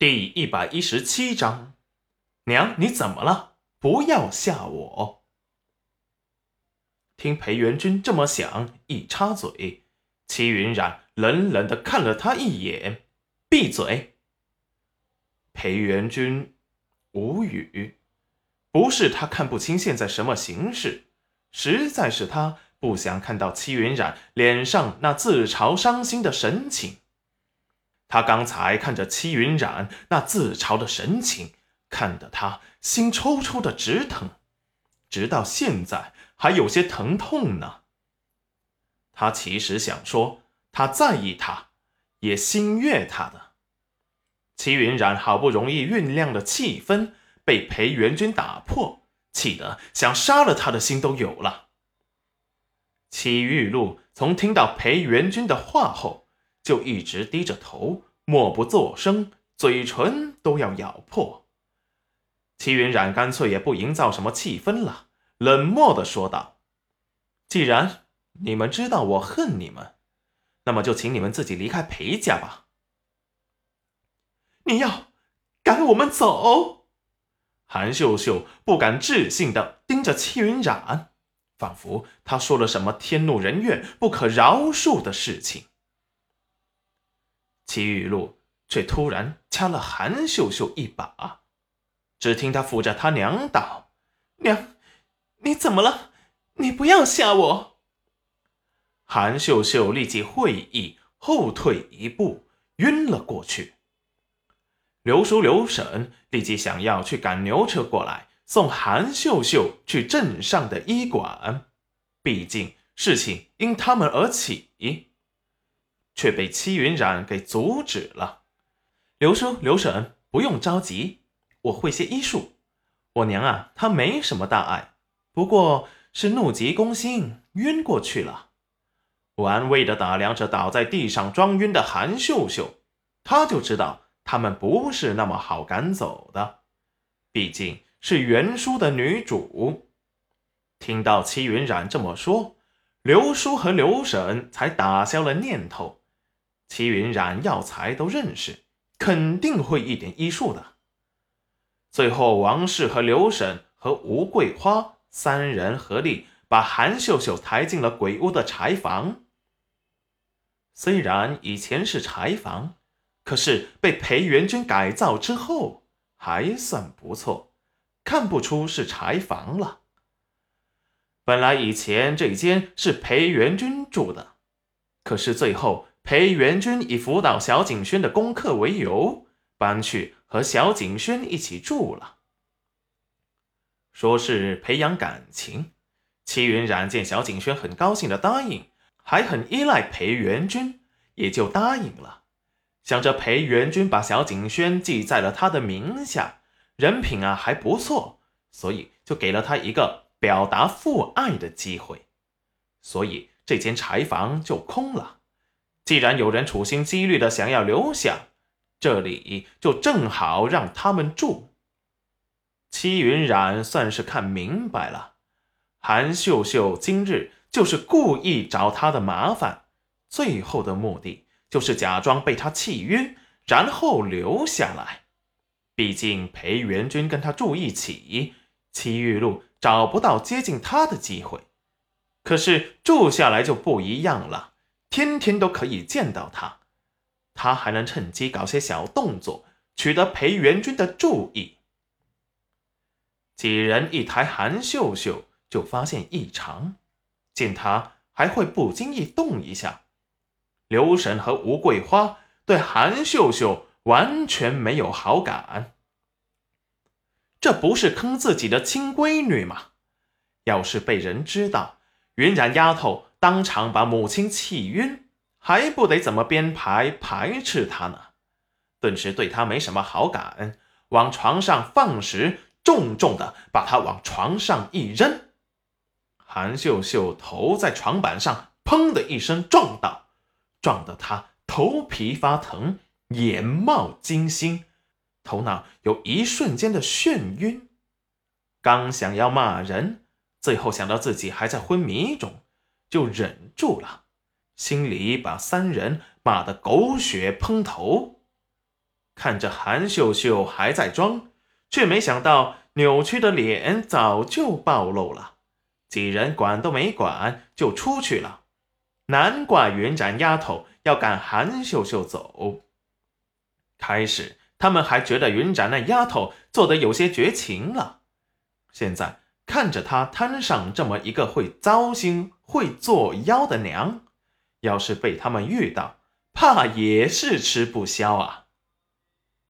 第一百一十七章，娘，你怎么了？不要吓我！听裴元君这么想，一插嘴，齐云冉冷冷的看了他一眼，闭嘴。裴元君无语，不是他看不清现在什么形势，实在是他不想看到齐云冉脸上那自嘲伤心的神情。他刚才看着戚云染那自嘲的神情，看得他心抽抽的直疼，直到现在还有些疼痛呢。他其实想说，他在意他，也心悦他的。戚云染好不容易酝酿的气氛被裴元君打破，气得想杀了他的心都有了。戚玉露从听到裴元君的话后。就一直低着头，默不作声，嘴唇都要咬破。齐云冉干脆也不营造什么气氛了，冷漠的说道：“既然你们知道我恨你们，那么就请你们自己离开裴家吧。”你要赶我们走？韩秀秀不敢置信的盯着齐云染，仿佛他说了什么天怒人怨、不可饶恕的事情。齐玉露却突然掐了韩秀秀一把，只听他扶着他娘道：“娘，你怎么了？你不要吓我。”韩秀秀立即会意，后退一步，晕了过去。刘叔、刘婶立即想要去赶牛车过来，送韩秀秀去镇上的医馆，毕竟事情因他们而起。却被戚云染给阻止了。刘叔、刘婶不用着急，我会些医术。我娘啊，她没什么大碍，不过是怒急攻心，晕过去了。我安慰地打量着倒在地上装晕的韩秀秀，他就知道他们不是那么好赶走的，毕竟是袁叔的女主。听到戚云染这么说，刘叔和刘婶才打消了念头。齐云染药材都认识，肯定会一点医术的。最后，王氏和刘婶和吴桂花三人合力把韩秀秀抬进了鬼屋的柴房。虽然以前是柴房，可是被裴元君改造之后还算不错，看不出是柴房了。本来以前这间是裴元君住的，可是最后。裴元君以辅导小景轩的功课为由，搬去和小景轩一起住了。说是培养感情，齐云冉见小景轩很高兴的答应，还很依赖裴元君，也就答应了。想着裴元君把小景轩记在了他的名下，人品啊还不错，所以就给了他一个表达父爱的机会，所以这间柴房就空了。既然有人处心积虑的想要留下，这里就正好让他们住。戚云染算是看明白了，韩秀秀今日就是故意找他的麻烦，最后的目的就是假装被他气晕，然后留下来。毕竟裴元君跟他住一起，戚玉露找不到接近他的机会，可是住下来就不一样了。天天都可以见到他，他还能趁机搞些小动作，取得裴元君的注意。几人一抬韩秀秀，就发现异常，见他还会不经意动一下。刘婶和吴桂花对韩秀秀完全没有好感，这不是坑自己的亲闺女吗？要是被人知道，云染丫头。当场把母亲气晕，还不得怎么编排排斥他呢？顿时对他没什么好感，往床上放时，重重的把他往床上一扔。韩秀秀头在床板上砰的一声撞到，撞得他头皮发疼，眼冒金星，头脑有一瞬间的眩晕。刚想要骂人，最后想到自己还在昏迷中。就忍住了，心里把三人骂得狗血喷头。看着韩秀秀还在装，却没想到扭曲的脸早就暴露了。几人管都没管就出去了。难怪云展丫头要赶韩秀秀走。开始他们还觉得云展那丫头做的有些绝情了，现在看着他摊上这么一个会糟心、会作妖的娘，要是被他们遇到，怕也是吃不消啊。